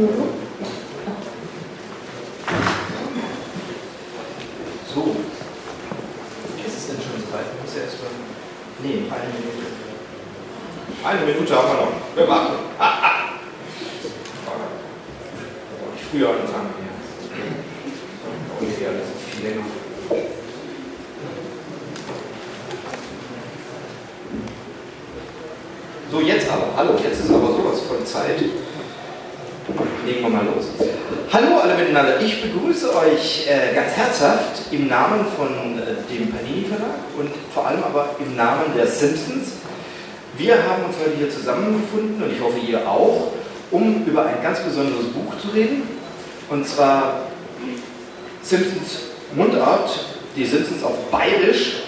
So. Ist es denn schon soweit? Ich muss ja erst mal. Nee, eine Minute. Eine Minute haben wir noch. Wir warten. Ich früher anfangen hier. Ungefähr, das ist viel länger. So, jetzt aber. Hallo, jetzt ist aber sowas von Zeit. Legen wir mal los. Hallo alle miteinander. Ich begrüße euch äh, ganz herzhaft im Namen von äh, dem Panini Verlag und vor allem aber im Namen der Simpsons. Wir haben uns heute hier zusammengefunden und ich hoffe ihr auch, um über ein ganz besonderes Buch zu reden. Und zwar Simpsons Mundart, die Simpsons auf Bayerisch.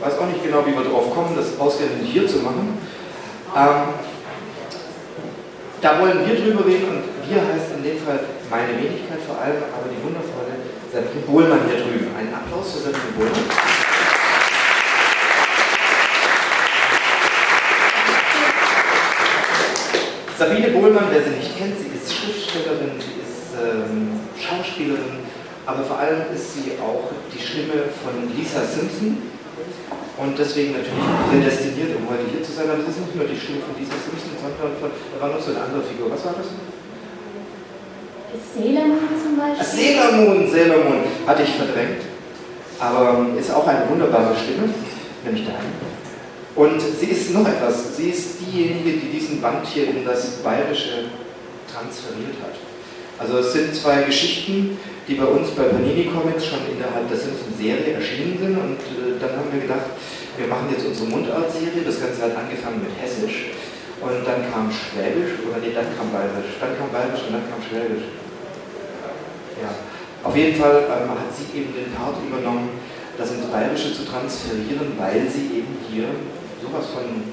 Ich weiß auch nicht genau, wie wir darauf kommen, das ausgerechnet hier zu machen. Ähm, da wollen wir drüber reden und wir heißt in dem Fall meine Wenigkeit vor allem, aber die wundervolle Sabine Bohlmann hier drüben. Einen Applaus für Sabine Bohlmann. Sabine Bohlmann, wer sie nicht kennt, sie ist Schriftstellerin, sie ist ähm, Schauspielerin, aber vor allem ist sie auch die Stimme von Lisa Simpson, und deswegen natürlich prädestiniert, um heute hier zu sein. Aber es ist nicht nur die Stimme von Lisa Simpson, sondern von, da war noch so eine andere Figur. Was war das? Sailor Moon zum Beispiel. Sailor Moon, Sailor Moon. Hatte ich verdrängt. Aber ist auch eine wunderbare Stimme, nämlich deine. Und sie ist noch etwas. Sie ist diejenige, die diesen Band hier in das Bayerische transferiert hat. Also es sind zwei Geschichten, die bei uns bei Panini Comics schon innerhalb der Simpsons-Serie erschienen sind. Und äh, dann haben wir gedacht, wir machen jetzt unsere Mundart-Serie. Das Ganze hat angefangen mit Hessisch. Und dann kam Schwäbisch, oder nee, dann kam Bayerisch. Dann kam Bayerisch und dann kam Schwäbisch. Ja. Auf jeden Fall ähm, hat sie eben den Part übernommen, das ins Bayerische zu transferieren, weil sie eben hier sowas von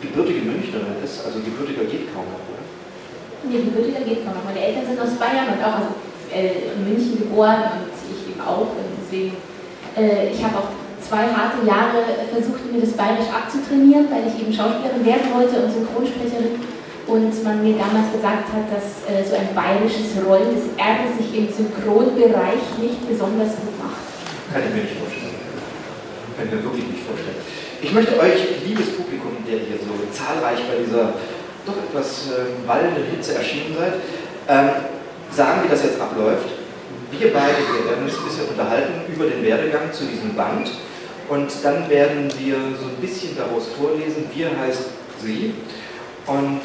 gebürtige Münchnerin ist. Also gebürtiger geht kaum noch, oder? Nee, gebürtiger geht kaum noch. Meine Eltern sind aus Bayern und auch, also äh, in München geboren und ich eben auch. Und deswegen, äh, ich habe auch zwei harte Jahre versucht, mir das Bayerisch abzutrainieren, weil ich eben Schauspielerin werden wollte und Synchronsprecherin. Und man mir damals gesagt hat, dass äh, so ein bayerisches Rollen, das R sich im Synchronbereich nicht besonders gut macht. Kann ich mir nicht vorstellen. Kann ich mir wirklich nicht vorstellen. Ich möchte euch, liebes Publikum, der hier so zahlreich bei dieser doch etwas äh, wallenden Hitze erschienen seid, ähm, sagen, wie das jetzt abläuft. Wir beide wir werden uns ein bisschen unterhalten über den Werdegang zu diesem Band und dann werden wir so ein bisschen daraus vorlesen. Wir heißt sie und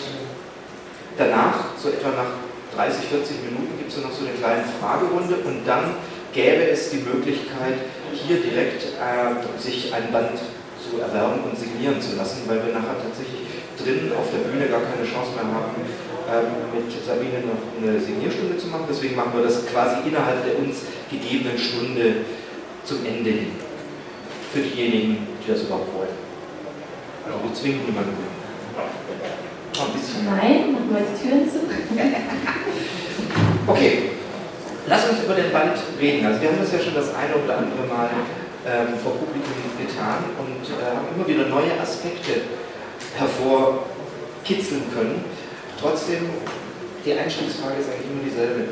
danach, so etwa nach 30, 40 Minuten, gibt es noch so eine kleine Fragerunde und dann gäbe es die Möglichkeit, hier direkt äh, sich ein Band zu erwerben und signieren zu lassen, weil wir nachher tatsächlich drinnen auf der Bühne gar keine Chance mehr haben, ähm, mit Sabine noch eine Signierstunde zu machen. Deswegen machen wir das quasi innerhalb der uns gegebenen Stunde zum Ende hin. Für diejenigen, die das überhaupt wollen. Also wir zwingen niemanden. Nein, machen wir die Türen zu. okay, lass uns über den Band reden. Also wir haben das ja schon das eine oder andere Mal ähm, vor Publikum getan und äh, haben immer wieder neue Aspekte hervorkitzeln können. Trotzdem, die Einstiegsfrage ist eigentlich immer dieselbe.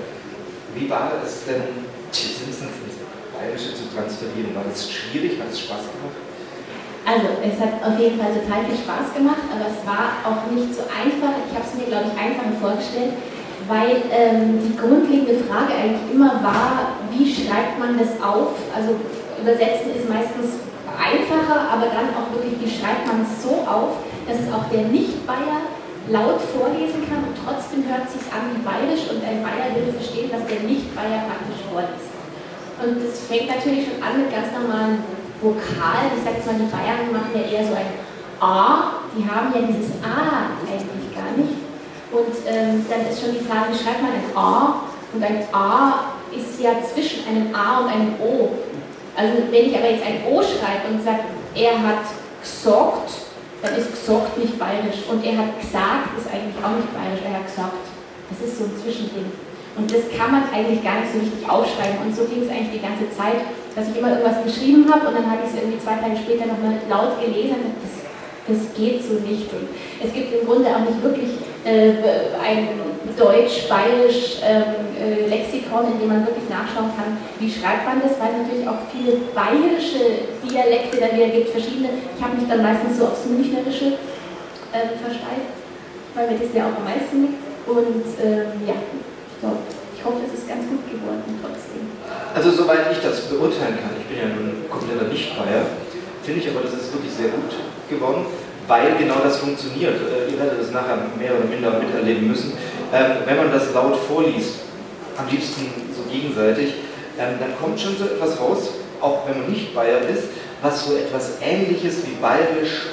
Wie war es denn, die Simpsons ins Bayerische zu transferieren? War das schwierig? Hat es Spaß gemacht? Also, es hat auf jeden Fall total viel Spaß gemacht, aber es war auch nicht so einfach. Ich habe es mir, glaube ich, einfacher vorgestellt, weil ähm, die grundlegende Frage eigentlich immer war, wie schreibt man das auf? Also, übersetzen ist meistens einfacher, aber dann auch wirklich, wie schreibt man es so auf, dass es auch der Nicht-Bayer laut vorlesen kann und trotzdem hört sich an wie bayerisch und ein Bayer würde verstehen, dass der Nicht-Bayer praktisch vorliest. Und es fängt natürlich schon an mit ganz normalen Vokalen. Ich sage zwar, die Bayern machen ja eher so ein A, die haben ja dieses A eigentlich gar nicht. Und ähm, dann ist schon die Frage, wie schreibt man ein A? Und ein A ist ja zwischen einem A und einem O. Also wenn ich aber jetzt ein O schreibe und sage, er hat gesagt, dann ist gesagt nicht bayerisch. Und er hat gesagt, ist eigentlich auch nicht bayerisch, er hat gesagt. Das ist so ein Zwischending. Und das kann man eigentlich gar nicht so richtig aufschreiben. Und so ging es eigentlich die ganze Zeit, dass ich immer irgendwas geschrieben habe und dann habe ich es irgendwie zwei Tage später nochmal laut gelesen das, das geht so nicht. Und es gibt im Grunde auch nicht wirklich äh, ein deutsch-bayerisch ähm, äh, Lexikon, in dem man wirklich nachschauen kann, wie schreibt man das, weil es natürlich auch viele bayerische Dialekte dann wieder gibt, verschiedene. Ich habe mich dann meistens so aufs Münchnerische äh, versteift, weil mir das ja auch am meisten liegt. Und ähm, ja, ich, hoffe, es ist ganz gut geworden trotzdem. Also soweit ich das beurteilen kann, ich bin ja nun kompletter Nicht-Bayer, finde ich aber, das ist wirklich sehr gut geworden weil genau das funktioniert. Äh, ihr werdet das nachher mehr oder minder miterleben müssen. Ähm, wenn man das laut vorliest, am liebsten so gegenseitig, ähm, dann kommt schon so etwas raus, auch wenn man nicht Bayer ist, was so etwas Ähnliches wie bayerisch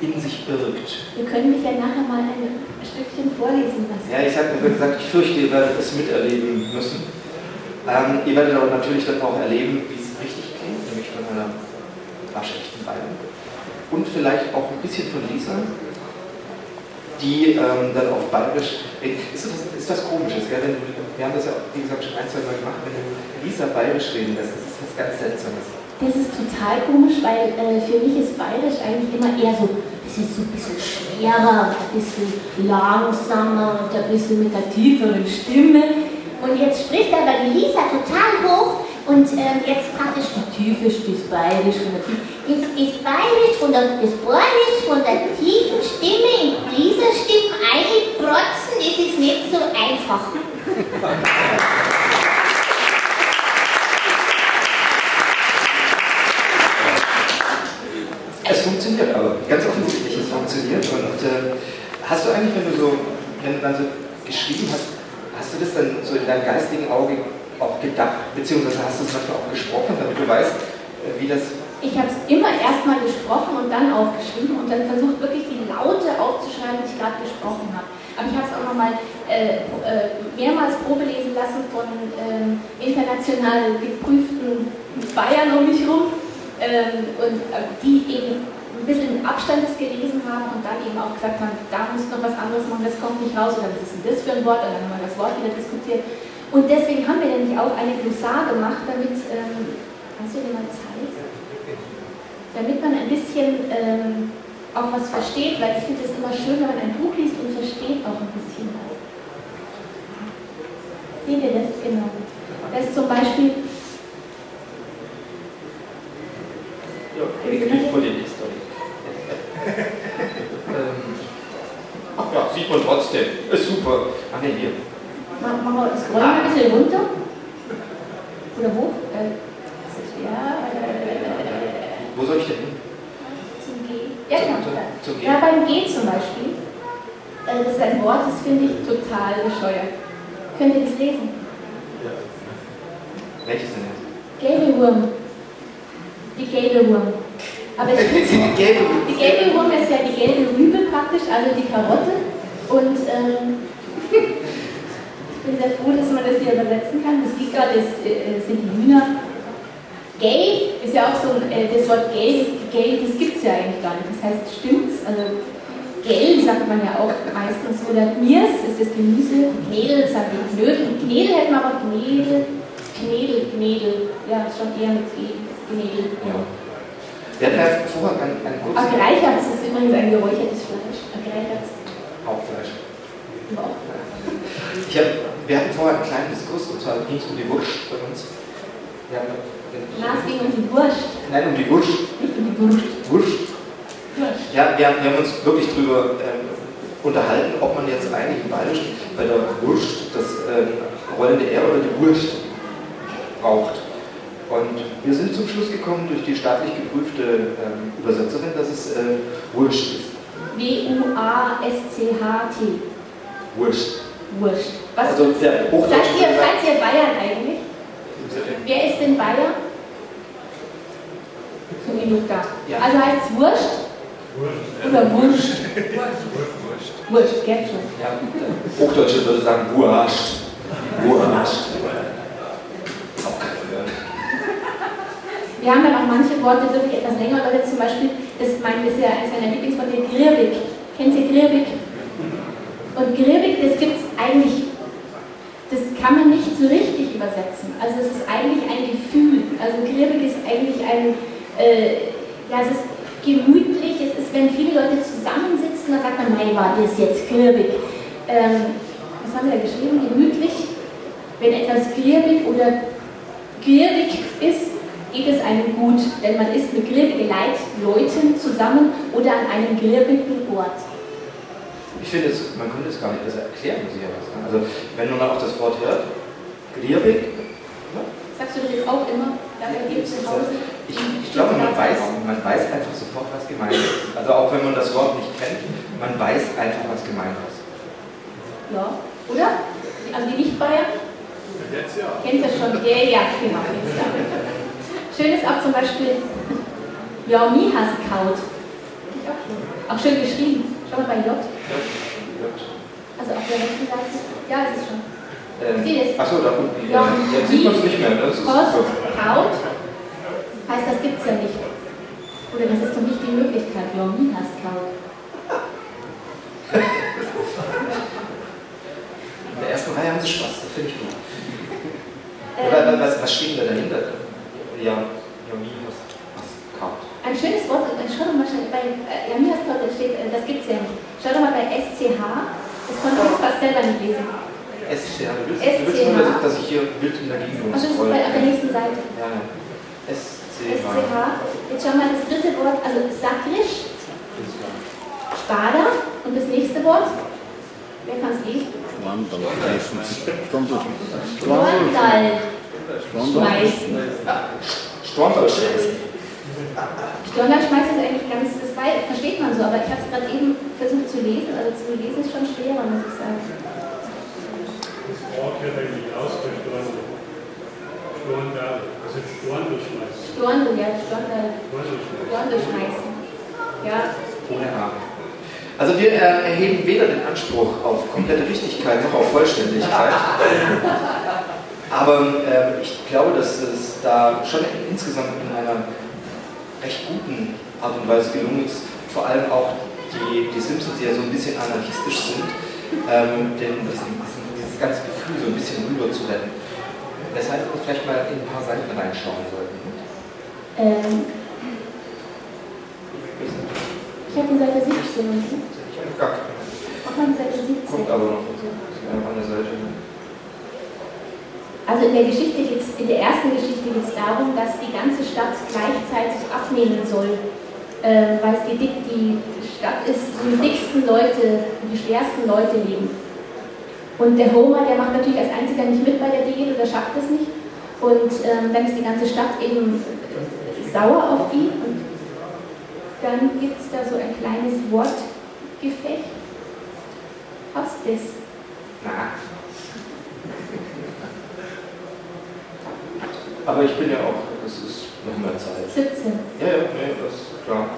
in sich birgt. Wir können mich ja nachher mal ein Stückchen vorlesen lassen. Ja, ich habe gesagt, ich fürchte, ihr werdet es miterleben müssen. Ähm, ihr werdet aber natürlich dann auch erleben, wie es richtig klingt, nämlich von einer waschechten Bayern und vielleicht auch ein bisschen von Lisa, die ähm, dann auf Bayerisch. Ist das, ist das komisches, gell? Wenn, wir haben das ja, wie gesagt, schon ein, zwei Mal gemacht, wenn du Lisa Bayerisch reden lässt, das ist was ganz Seltsames. Das ist total komisch, weil äh, für mich ist Bayerisch eigentlich immer eher so, es ist so ein bisschen schwerer, ein bisschen langsamer und ein bisschen mit einer tieferen Stimme. Und jetzt spricht aber die Lisa total hoch und ähm, jetzt praktisch die Tiefe, das Bayerisch der Tiefe. Das ist Bayerisch der, das Bayerisch von der tiefen Stimme in dieser Stimme einprotzen, ist nicht so einfach. Es funktioniert aber, ganz offensichtlich, es funktioniert. Und äh, hast du eigentlich, wenn du so, wenn du dann so geschrieben hast, hast du das dann so in deinem geistigen Auge auch gedacht, beziehungsweise hast du es manchmal auch gesprochen, damit du weißt, äh, wie das. Ich habe es immer erstmal gesprochen und dann aufgeschrieben und dann versucht wirklich die Laute aufzuschreiben, die ich gerade gesprochen habe. Aber ich habe es auch nochmal äh, äh, mehrmals probelesen lassen von ähm, international geprüften Bayern um mich herum und äh, die eben ein bisschen Abstand das gelesen haben und dann eben auch gesagt haben, da muss noch was anderes machen, das kommt nicht raus oder was ist denn das für ein Wort und dann haben wir das Wort wieder diskutiert. Und deswegen haben wir nämlich auch eine Glossar gemacht, damit, ähm, hast du dir mal Zeit? Damit man ein bisschen ähm, auch was versteht, weil ich finde es immer schön, wenn man ein Buch liest und versteht auch ein bisschen was. Seht ihr das? Genau. Das ist zum Beispiel. Ja, ich kriege vor den Story. Ach ja, sieht man trotzdem. Ist super. Ach ne, hier. Machen wir das Scrollen ein bisschen runter. Oder hoch. Äh, ja, Wo soll ich denn hin? Zum G. Ja, genau. Zum, zum G. Ja, beim G zum Beispiel. Äh, das ist ein Wort, das finde ich total bescheuert. Könnt ihr das lesen? Ja. Welches denn jetzt? Gäbelwurm. Die Gäbelwurm. Aber ich finde, die gelbe die Gäbelwurm ist ja die gelbe Rübe praktisch, also die Karotte. Und ähm, bin sehr froh, dass man das hier übersetzen kann. Das Giga das, äh, sind die Hühner. Gay ist ja auch so, äh, das Wort gay, das, gay, das gibt es ja eigentlich gar nicht. Das heißt, stimmt's? Also, gel sagt man ja auch meistens. Oder Mirs ist das Gemüse. Knedel sagt man Knödel. Knedel hätten wir aber Knedel. Knedel, Knedel. Ja, ist schon eher mit G. Knedel. Ja. Wir hatten ja vorher ein, ein kurzes. Agreicherts ist übrigens ein geräuchertes Fleisch. Agreicherts. Hauptfleisch. Überhaupt. Ich hab, wir hatten vorher einen kleinen Diskurs, und zwar ging es um die Wurst bei uns. Wir haben, Na, es ging um die Wurst. Nein, um die Wurst. Nicht um die Wurst. Wurst. Wurst. Ja, wir haben, wir haben uns wirklich darüber ähm, unterhalten, ob man jetzt eigentlich in Bayerisch bei der Wurst das ähm, rollende R oder die Wurst braucht. Und wir sind zum Schluss gekommen durch die staatlich geprüfte ähm, Übersetzerin, dass es äh, Wurst ist. W-U-A-S-C-H-T. Wurst. Wurscht. Was Also der Hochdeutsch seid, ihr, seid ihr Bayern eigentlich? Wer ist denn Bayer? So genug da. Ja. Also heißt es Wurscht? Oder Wurscht? Wurscht, geht schon. Ja, Hochdeutsche würde sagen kein Wort. Wir haben ja auch manche Worte wirklich etwas länger übersetzt. Zum Beispiel, das mein, ist ja eines meiner Lieblingsworte, Grirbig. Kennt ihr Grirbig? Und Grirbig, das gibt es eigentlich, das kann man nicht so richtig übersetzen. Also es ist eigentlich ein Gefühl. Also Grirbig ist eigentlich ein, äh, ja, es ist gemütlich, es ist, wenn viele Leute zusammensitzen, dann sagt man, nein, war das jetzt Grirbig. ähm, was haben wir da geschrieben? Gemütlich, wenn etwas griebig oder gierig ist, geht es einem gut, denn man ist mit griebigen Leuten zusammen oder an einem griebigen Ort. Ich finde, es, man könnte es gar nicht besser erklären, muss ich ja sagen. Also, wenn man auch das Wort hört, griebig. Ne? Sagst du das jetzt auch immer? Ich, ich glaube, man weiß, man weiß einfach sofort, was gemeint ist. Also auch wenn man das Wort nicht kennt, man weiß einfach, was gemeint ist. Ja, oder? Also die Nicht-Bayern? Jetzt ja. Kennst du schon? Ja, ja, genau. Jetzt, ja. Schön ist auch zum Beispiel, ja, Mi has kaut. Auch schön geschrieben. Schau mal bei J. Also auf der rechten Seite. Ja, ist es schon. Ähm, Achso, da unten. Ja, jetzt sieht man es nicht mehr. Das ist Post, Haut. Heißt, das gibt es ja nicht. Oder das ist doch nicht die Möglichkeit. Mi has kaut. In der ersten Reihe haben sie Spaß, das finde ich gut. Ähm, was, was steht da dahinter? Ja, was, was kaut. Ein schönes Wort, äh, doch mal schnell, bei äh, Yomi has kaut, steht, äh, das gibt es ja nicht. Schau doch mal bei SCH, das konnte ich fast selber nicht lesen. SCH, du willst, SCH. Du willst nur, dass ich hier wild in der Gegend Ach, das ist bei, auf der nächsten Seite. Ja, ja. SCH. SCH. Jetzt schau mal das dritte Wort, also Sakrisch, Spada und das nächste Wort. Wer kann es lesen? Schwandal. Schwandal. Schmeißen. Schwandal schmeißen. Stondal schmeißen ist eigentlich ganz, das versteht man so, aber ich habe es gerade eben versucht zu lesen, also zu lesen ist schon schwerer, muss ich sagen. Das Wort wird eigentlich ausgesprochen. Storndal, also Storndal schmeißen. Storndal, ja, Storndal. Storndal schmeißen. Ja. Ohne H. Also wir äh, erheben weder den Anspruch auf komplette Richtigkeit noch auf Vollständigkeit. Aber äh, ich glaube, dass es da schon insgesamt in einer recht guten Art und Weise gelungen ist, vor allem auch die, die Simpsons, die ja so ein bisschen anarchistisch sind, ähm, den, diesen, dieses ganze Gefühl so ein bisschen rüber zu retten. Weshalb wir vielleicht mal in ein paar Seiten reinschauen sollten. Ähm, ich habe die Seite 17. Ich habe gar keine. Auch an Seite 17. Kommt aber noch an der Seite. Also in der Geschichte in der ersten Geschichte geht es darum, dass die ganze Stadt gleichzeitig abnehmen soll, äh, weil es die, die Stadt ist, wo die dicksten Leute, die schwersten Leute leben. Und der Homer, der macht natürlich als einziger nicht mit bei der Diät oder schafft es nicht. Und ähm, dann ist die ganze Stadt eben sauer auf ihn und dann gibt es da so ein kleines Wortgefecht. Hast das? Na. Aber ich bin ja auch, das ist noch mehr Zeit. 17. Ja, ja, nee, das ist klar.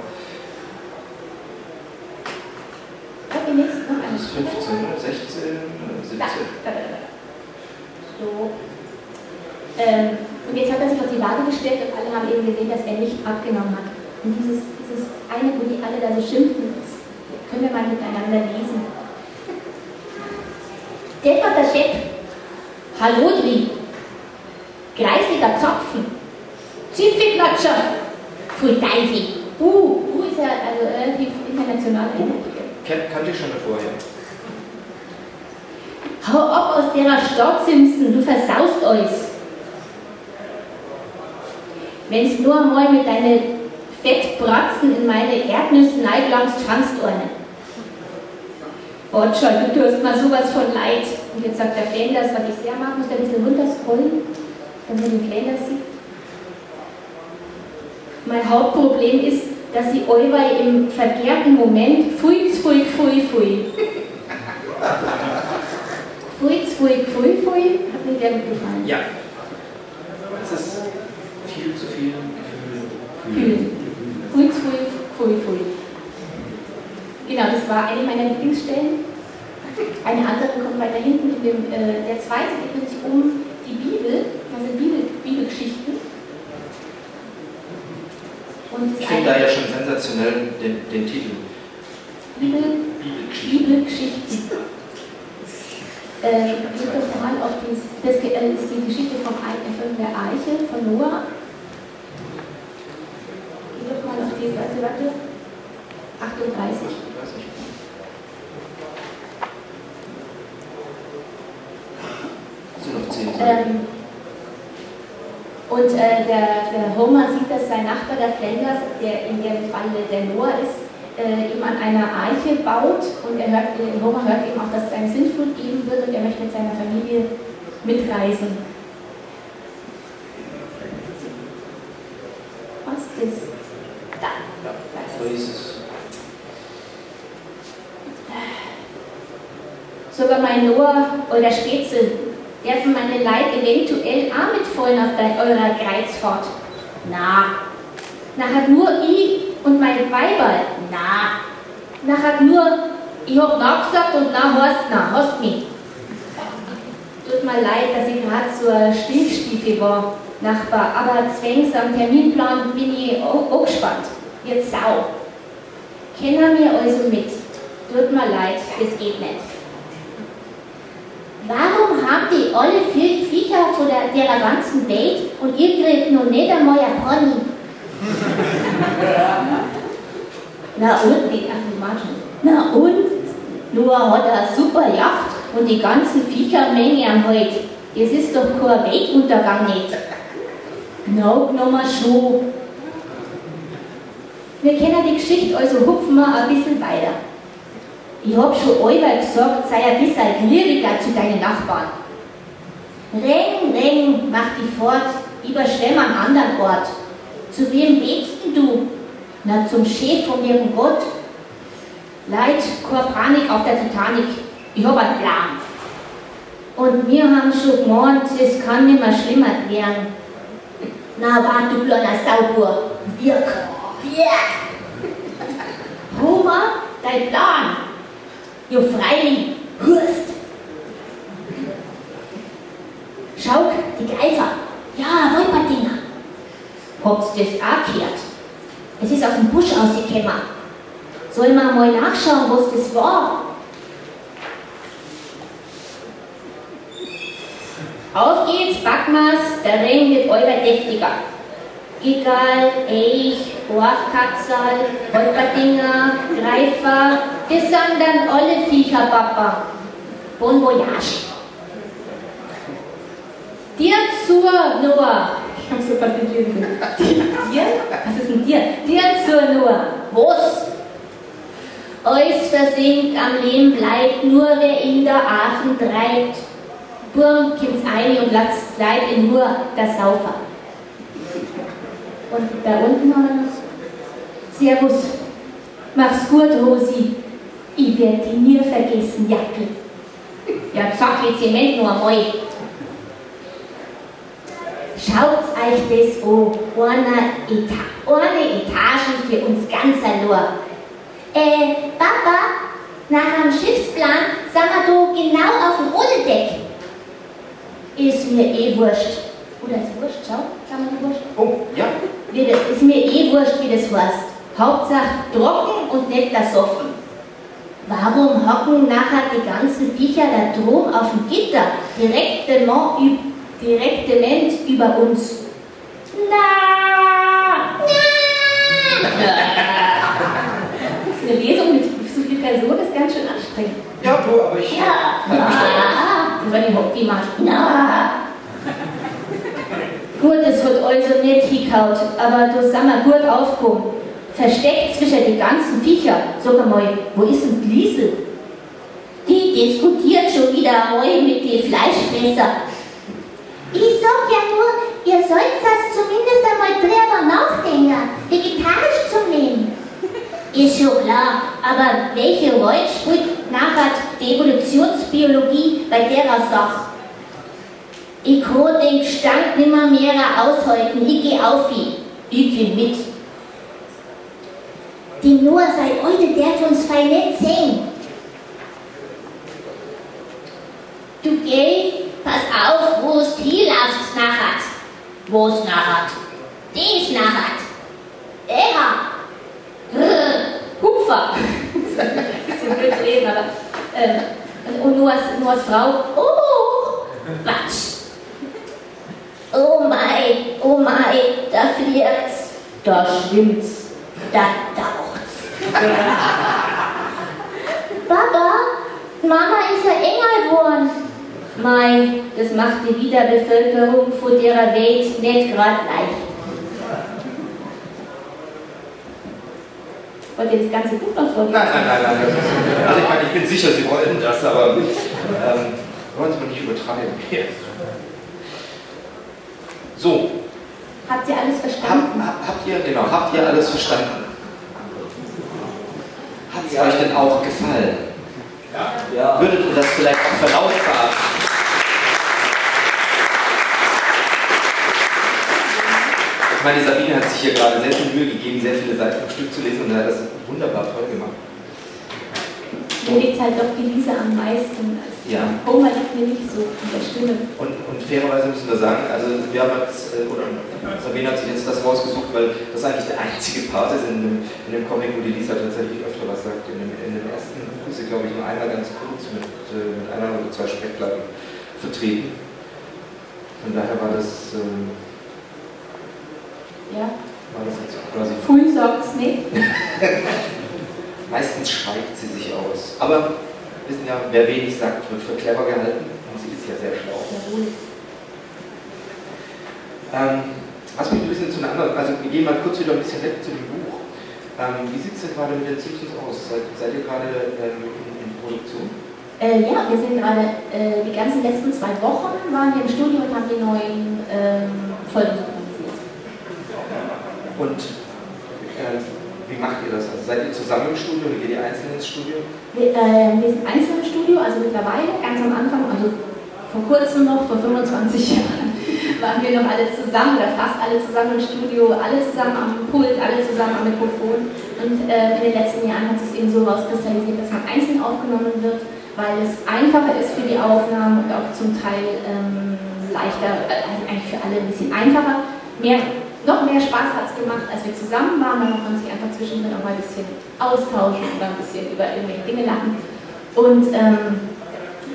Okay, nächstes noch Das ist 15, 16, 17. Da, da, da, da. So. Ähm, und jetzt hat er sich auf die Waage gestellt und alle haben eben gesehen, dass er nicht abgenommen hat. Und dieses, dieses eine, wo die alle da so schimpfen, das können wir mal miteinander lesen. Depperter Depp, Hallodri, greisiger Zapfen, Zipfelklatscher, Pfui Teufel. Uh, uh ist ja also relativ international. Kan kannte ich schon davor, ja. Hau ab aus der Stadt, Simpson, du versaust euch. Wenn's nur mal mit deinen Fettbratzen in meine Erdnüsse neidlangst fangst eine. Botschall, du tust mal sowas von leid. Und jetzt sagt der Flanders, was ich sehr mag, muss ein bisschen runterscrollen, damit man den Flanders sieht. Mein Hauptproblem ist, dass sie euer im verkehrten Moment pfui, pfui, pfui, pfui. Pfui, pfui, pfui, pfui, hat mir sehr gut gefallen. Ja. Es ist viel zu viel Gefühl. Fühlen. Pfui, pfui, pfui, pfui. Genau, das war eine meiner Lieblingsstellen. Eine andere kommt weiter hinten. In dem, äh, der zweite geht sich um die Bibel, das sind Bibel, Bibelgeschichten. Und ich finde da ja schon sensationell den, den Titel. Bibel, Bibelgeschichten. Bibelgeschichten. Äh, ich mal auf dies, das ist die Geschichte vom von der Eiche von Noah. Geh doch mal auf die Seite, warte. 38. Ähm, und äh, der, der Homer sieht, dass sein Nachbar, der Flanders, der in dem Falle der Noah ist, äh, ihm an einer Eiche baut und er hört, äh, Homer hört eben auch, dass es eine Sintflut geben wird und er möchte mit seiner Familie mitreisen. Was ist da? So ist es. Sogar mein Noah oder Spätzle dürfen meine Leid eventuell auch mitfallen auf der, eurer Kreuzfahrt. Na, nachher nur ich und mein Weiber. Na, nachher nur, ich hab nachgesagt und na hast na, hast mich. Tut mir leid, dass ich gerade so ein Stinkstiefel war, Nachbar, aber zwängs am Terminplan bin ich auch, auch gespannt. Jetzt Sau. Kennen wir also mit. Tut mir leid, das geht nicht. Warum habt ihr alle vier Viecher von der, der ganzen Welt und ihr kriegt noch nicht einmal ein Pony? Na und, die, Marschen. Na und? Nur hat er eine super Yacht und die ganzen Viechermenge am Halt. Das ist doch kein Weltuntergang nicht. Na, nochmal schon. Wir kennen die Geschichte, also hupfen wir ein bisschen weiter. Ich hab schon einmal gesagt, sei ein bisschen glieriger zu deinen Nachbarn. Reng, Reng, mach dich fort, überschwemm am anderen Ort. Zu wem denn du? Na, zum Chef von ihrem Gott. Leid, keine Panik auf der Titanic. Ich hab einen Plan. Und wir haben schon gemeint, es kann nicht mehr schlimmer werden. Na, wart du kleiner Saugur. Wirk, wirk. Homer, dein Plan. Jo, freilich, Hurst. Schau, die Greifer. Ja, Wolperdinger. Habt's das auch gehört? Es ist aus dem Busch ausgekommen. Soll man mal nachschauen, was das war? Auf geht's, Backmas, der Ring wird euer deftiger. Gigal, Eich, Borchkatzal, Wolperdinger, Greifer, das sind dann alle Viecher, Papa. Bon voyage. Dir zur Noah. Ich hab so fast nicht lesen. Dir? Was ist denn dir? Dir zur Noah. Was? Eus versinkt am Leben bleibt, nur wer in der Aachen treibt. Burm kommt's ein und lasst Kleid in nur der Saufer. Und da unten haben wir noch Servus. Mach's gut, Rosi. Ich werd die nie vergessen, Jackel. Ja, sag jetzt Zement nur einmal. Schaut euch das an. Eine, Eta eine Etage für uns ganz allein. Äh, Papa, nach dem Schiffsplan sind wir da genau auf dem Odedeck. Ist mir eh wurscht. Oder ist wurscht, schau, kann man wurscht. Oh, ja. Das, ist mir eh wurscht, wie das heißt. Hauptsache trocken und nicht ersoffen. Warum hocken nachher die ganzen Viecher da drum auf dem Gitter, direktement, direktement über uns? Na, na, Eine Lesung mit so viel Personen ist ganz schön anstrengend. Ja, du, aber ich. Ja, na, über die Hauptthema. Na. Gut, es hat also nicht hingehaut, aber da sind wir gut aufgekommen. Versteckt zwischen die ganzen Viecher. Sag einmal, wo ist denn Liesel? Die diskutiert schon wieder einmal mit den Fleischfresser. Ich sag ja nur, ihr sollt das zumindest einmal drüber nachdenken, vegetarisch zu leben. Ist schon klar, aber welche Rolle spielt nachher die Evolutionsbiologie bei der Sache? Ich kann den Gestank nimmer mehr aushalten, ich geh auf ihn. Ich geh mit. Die Noah sei heute darf uns fein nicht sehen. Du geh, pass auf, wo es hinlaufst nachher. Wo es nachher? Dies nachher. Er. Grrr, Hupfer. ist so blöd reden, aber. Ähm, und nur als Frau. Oh, Quatsch. Oh mei, oh mei, da fliegt's, da schwimmt's, da taucht's. Papa, Mama ist ja Engel geworden. Mei, das macht die Wiederbevölkerung von der Welt nicht gerade leicht. Wollt ihr das ganze Buch noch vorlesen? Nein, nein, nein, nein. Ist, also ich meine, ich bin sicher, Sie wollen das, aber ähm, wollen Sie mal nicht übertreiben. So, Habt ihr alles hab, verstanden? hab, habt ihr, genau, habt ihr alles verstanden? Hat es euch denn auch gefallen? Ja. Würdet ihr das vielleicht auch verlautbaren? Ich meine, die Sabine hat sich hier gerade sehr viel Mühe gegeben, sehr viele Seiten am Stück zu lesen und hat das wunderbar toll gemacht. Mir liegt halt doch die Lisa am meisten. Also Ja. Homer liegt mir nicht so in der Stimme. Und, und fairerweise müssen wir sagen, also wir haben jetzt, äh, oder Sabine hat sich jetzt das rausgesucht, weil das eigentlich der einzige Part ist in dem, in dem Comic, wo die Lisa tatsächlich öfter was sagt. In dem, in dem ersten Buch ist sie, glaube ich, nur einmal ganz kurz mit, äh, mit einer oder zwei Sprechblatten vertreten. Von daher war das, ähm, Ja. war das jetzt quasi Früh sagt's nicht. Meistens schweigt sie sich aus. Aber wir wissen ja, wer wenig sagt, wird für clever gehalten. Und sie ist ja sehr schlau. Jawohl. Ähm, was mich ein bisschen zu einer anderen, also wir gehen mal kurz wieder ein bisschen weg zu dem Buch. Ähm, wie sieht es denn gerade mit den Simpsons aus? Seid, seid ihr gerade ähm, in, in Produktion? Äh, ja, wir sind gerade äh, die ganzen letzten zwei Wochen waren wir im Studio und haben die neuen ähm, Folgen synchronisiert. Und ähm, wie macht ihr das? Also seid ihr zusammen im Studio oder geht ihr einzeln ins Studio? Wir, äh, wir sind einzeln im Studio, also mittlerweile, ganz am Anfang, also vor kurzem noch, vor 25 Jahren, waren wir noch alle zusammen oder fast alle zusammen im Studio, alle zusammen am Pult, alle zusammen am Mikrofon. Und äh, in den letzten Jahren hat sich eben so rauskristallisiert, dass man einzeln aufgenommen wird, weil es einfacher ist für die Aufnahmen und auch zum Teil ähm, leichter, äh, eigentlich für alle ein bisschen einfacher. Mehr, noch mehr Spaß hat es gemacht, als wir zusammen waren, weil man sich einfach zwischendrin auch mal ein bisschen austauschen oder ein bisschen über irgendwelche Dinge lachen. Und ähm,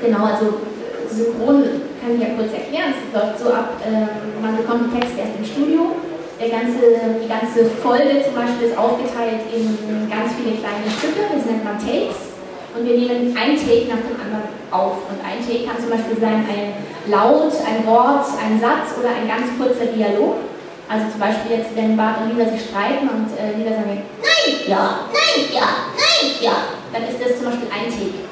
genau, also äh, Synchron kann ich ja kurz erklären. Es läuft so ab, ähm, man bekommt den Text erst im Studio. Der ganze, die ganze Folge zum Beispiel ist aufgeteilt in ganz viele kleine Stücke, das nennt man Takes. Und wir nehmen ein Take nach dem anderen auf. Und ein Take kann zum Beispiel sein ein Laut, ein Wort, ein Satz oder ein ganz kurzer Dialog. Also zum Beispiel jetzt, wenn Bart und Lisa sich streiten und äh, Lisa sagt, nein, ja, nein, ja, nein, ja, dann ist das zum Beispiel ein Take.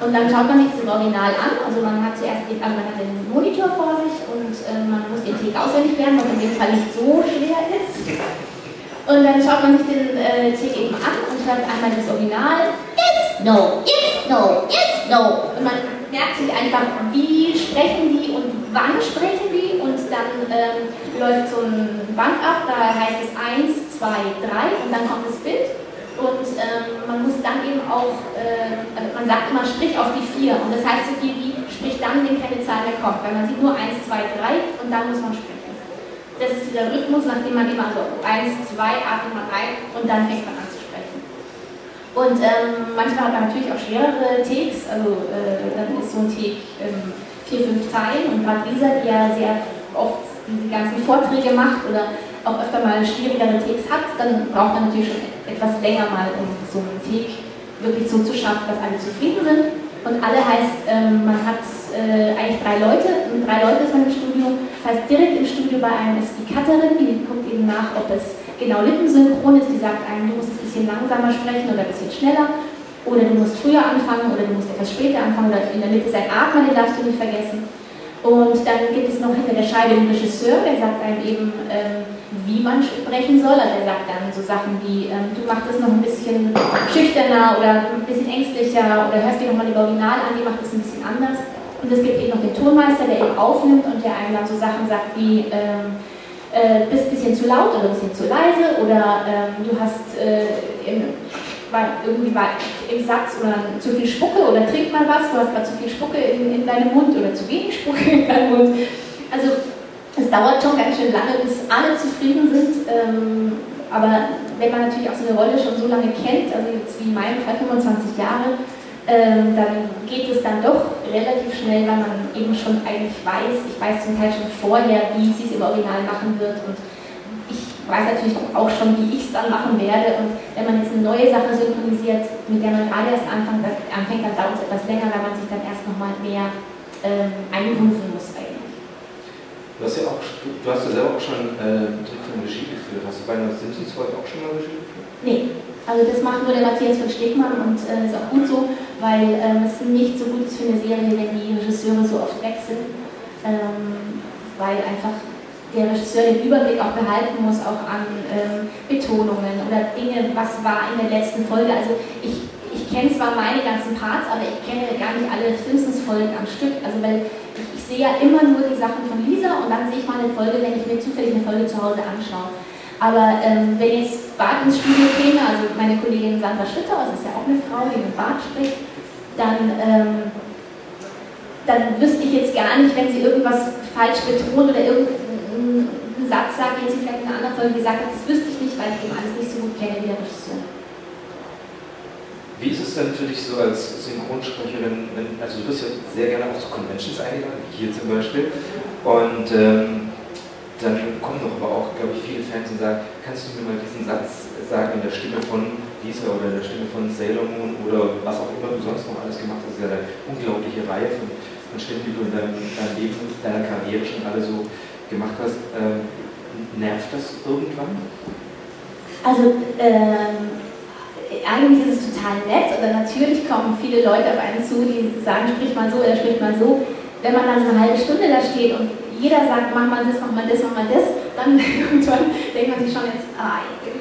Und dann schaut man sich das im Original an. Also man hat zuerst den, also man hat den Monitor vor sich und äh, man muss den Take auswendig lernen, was in dem Fall nicht so schwer ist. Und dann schaut man sich den äh, Take eben an und hört einmal das Original. Yes, no, yes, no, yes, no. Und man merkt sich einfach, wie sprechen die und wann sprechen die. Und dann ähm, läuft so ein Band ab, da heißt es 1, 2, 3 und dann kommt das Bild. Und ähm, man muss dann eben auch, äh, also man sagt immer, sprich auf die 4. Und das heißt so viel wie, sprich dann, wenn keine Zahl mehr kommt. Weil man sieht nur 1, 2, 3 und dann muss man sprechen. Das ist dieser Rhythmus, nachdem man immer so 1, 2 atmet man ein und dann fängt man an zu. Und ähm, manchmal hat man natürlich auch schwerere Takes, also äh, dann ist so ein Take ähm, vier, fünf Zeilen und gerade Lisa, die ja sehr oft diese ganzen Vorträge macht oder auch öfter mal schwierigere Takes hat, dann braucht man natürlich schon etwas länger mal, um so einen Take wirklich so zu schaffen, dass alle zufrieden sind. Und alle heißt, ähm, man hat äh, eigentlich drei Leute, mit drei Leuten ist man im Studio. Das heißt, direkt im Studio bei einem ist die Cutterin, die guckt eben nach, ob es genau lippensynchron ist. Die sagt einem, du musst ein bisschen langsamer sprechen oder ein bisschen schneller. Oder du musst früher anfangen oder du musst etwas später anfangen. Oder in der Mitte ist ein Atmen, den darfst du nicht vergessen. Und dann gibt es noch hinter der Scheibe den Regisseur, der sagt einem eben, ähm, wie man sprechen soll. Also er sagt dann so Sachen wie, ähm, du machst das noch ein bisschen schüchterner oder ein bisschen ängstlicher oder hörst dir nochmal die Original an, die macht das ein bisschen anders. Und es gibt eben noch den Tonmeister, der eben aufnimmt und der einem dann so Sachen sagt wie, ähm, äh, bist ein bisschen zu laut oder ein bisschen zu leise oder ähm, du hast äh, im, irgendwie im Satz oder zu viel Spucke oder trink mal was, du hast gerade zu viel Spucke in, in deinem Mund oder zu wenig Spucke in deinem Mund. Also es dauert schon ganz schön lange, bis alle zufrieden sind. Ähm, aber wenn man natürlich auch so eine Rolle schon so lange kennt, also jetzt wie in meinem Fall 25 Jahre, ähm, dann geht es dann doch relativ schnell, weil man eben schon eigentlich weiß, ich weiß zum Teil schon vorher, wie sie es im Original machen wird und ich weiß natürlich auch schon, wie ich es dann machen werde und wenn man jetzt eine neue Sache synchronisiert, mit der man gerade erst anfängt, anfängt dann dauert es etwas länger, weil man sich dann erst nochmal mehr ähm, eingrooven muss eigentlich. Du hast ja auch, du hast ja selber auch schon äh, einen Trick von Regie geführt. Hast du bei einer Simpsons-Folge auch schon mal Regie geführt? Nee, also das macht nur der Matthias von Stegmann und äh, ist auch gut so, weil ähm, es nicht so gut ist für eine Serie, wenn die Regisseure so oft wechseln, ähm, weil einfach der Regisseur den Überblick auch behalten muss, auch an ähm, Betonungen oder Dinge, was war in der letzten Folge. Also ich, ich kenne zwar meine ganzen Parts, aber ich kenne gar nicht alle Simpsons-Folgen am Stück. Also weil ich, ich sehe ja immer nur die Sachen von Lisa und dann sehe ich mal eine Folge, wenn ich mir zufällig eine Folge zu Hause anschaue. Aber ähm, wenn jetzt Bart ins Studio käme, also meine Kollegin Sandra Schütter, das ist ja auch eine Frau, die mit Bart spricht, dann, ähm, dann wüsste ich jetzt gar nicht, wenn sie irgendwas falsch betont oder irgendeinen Satz sagt, den sie vielleicht in einer anderen Folge gesagt hat, das wüsste ich nicht, weil ich eben alles nicht so gut kenne wie der Regisseur. Wie ist es denn für dich so als Synchronsprecherin, wenn, also du bist ja sehr gerne auch zu Conventions eingeladen, wie hier zum Beispiel, und ähm, dann kommen doch aber auch, glaube ich, viele Fans und sagen, kannst du mir mal diesen Satz sagen in der Stimme von Lisa oder der Stimme von Sailor Moon oder was auch immer du sonst noch alles gemacht hast. Das ist ja eine unglaubliche Reihe von, von Stimmen, die du in deinem, deinem Leben, deiner Karriere schon alle so gemacht hast. Ähm, nervt das irgendwann? Also, ähm, eigentlich ist es total nett oder natürlich kommen viele Leute auf einen zu, die sagen, sprich mal so oder sprich mal so. Wenn man dann eine halbe Stunde da steht und jeder sagt, mach mal das, mach mal das, mach mal das, dann denkt man sich schon jetzt, ah, jetzt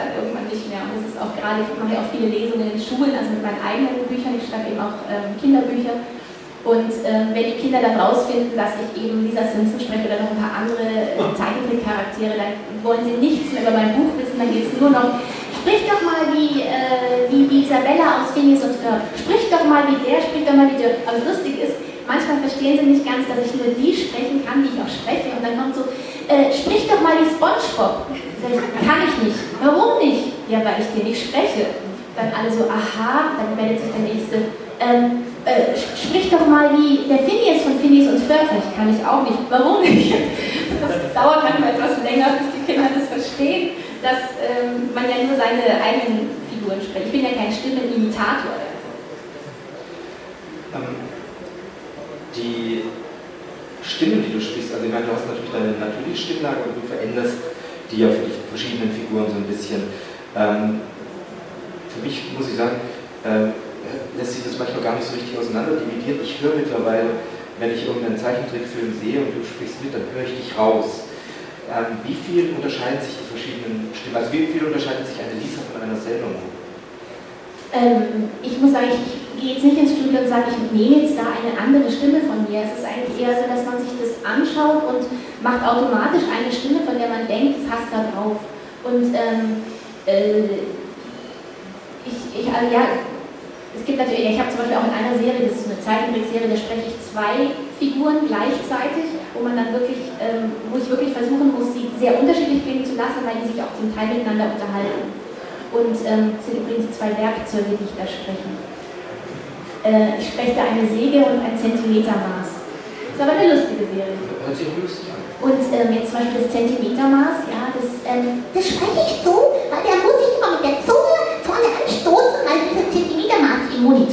dann irgendwann nicht mehr. Und das ist auch gerade, ich mache ja auch viele Lesungen in Schulen, also mit meinen eigenen Büchern, ich schreibe eben auch ähm, Kinderbücher. Und ähm, wenn die Kinder dann rausfinden, dass ich eben Lisa Simpson spreche oder noch ein paar andere äh, Zeichentrickcharaktere, dann wollen sie nichts mehr über mein Buch wissen, dann geht es nur noch, sprich doch mal wie, äh, wie, Isabella aus Phineas und Ferb, sprich doch mal wie der, sprich doch mal wie der. Aber lustig ist, manchmal verstehen sie nicht ganz, dass ich nur die sprechen kann, die ich auch spreche. Und dann kommt so, äh, sprich doch mal wie Spongebob. kann ich nicht. Warum nicht? Ja, weil ich den nicht spreche. Dann alle so, aha, dann meldet sich der Nächste. Ähm, äh, sprich doch mal wie der Phineas von Phineas und Ferb. Ich kann ich auch nicht. Warum nicht? Das dauert manchmal etwas länger, bis die Kinder das verstehen, dass ähm, man ja nur seine eigenen Figuren spricht. Ich bin ja kein Stimmenimitator. Ähm, die Stimmen, die du sprichst, also ich meine, du hast natürlich deine natürliche Stimmlage und du veränderst die ja für die verschiedenen Figuren so ein bisschen. Ähm, für mich muss ich sagen, ähm, lässt sich das manchmal gar nicht so richtig auseinander dividieren. Ich höre mittlerweile, wenn ich irgendeinen Zeichentrickfilm sehe und du sprichst mit, dann höre ich dich raus. Ähm, wie viel unterscheiden sich die verschiedenen Stimmen? Also wie viel unterscheidet sich eine Lisa von einer Sailor ähm, ich muss sagen, ich, gehe jetzt nicht ins Studio und sage, ich nehme jetzt da eine andere Stimme von mir. Es ist eigentlich eher so, dass man sich das anschaut und macht automatisch eine Stimme, von der man denkt, passt da drauf. Und ähm, äh, ich, ich, also ja, es gibt natürlich, ich habe zum Beispiel auch in einer Serie, das ist eine Zeichentrickserie, da spreche ich zwei Figuren gleichzeitig, wo man dann wirklich, ähm, wo ich wirklich versuchen muss, sie sehr unterschiedlich klingen zu lassen, weil die sich auch zum Teil miteinander unterhalten. Und ähm, sind übrigens zwei Werkzeuge, die ich da spreche. Äh, ich spreche da eine Säge und ein Zentimetermaß. Das ist aber eine lustige Serie. Hört sich lustig an. Und ähm, jetzt zum Beispiel das Zentimetermaß, ja, das, ähm, das spreche ich so, weil der muss sich immer mit der Zunge vorne anstoßen, weil dieses Zentimetermaß im Mund.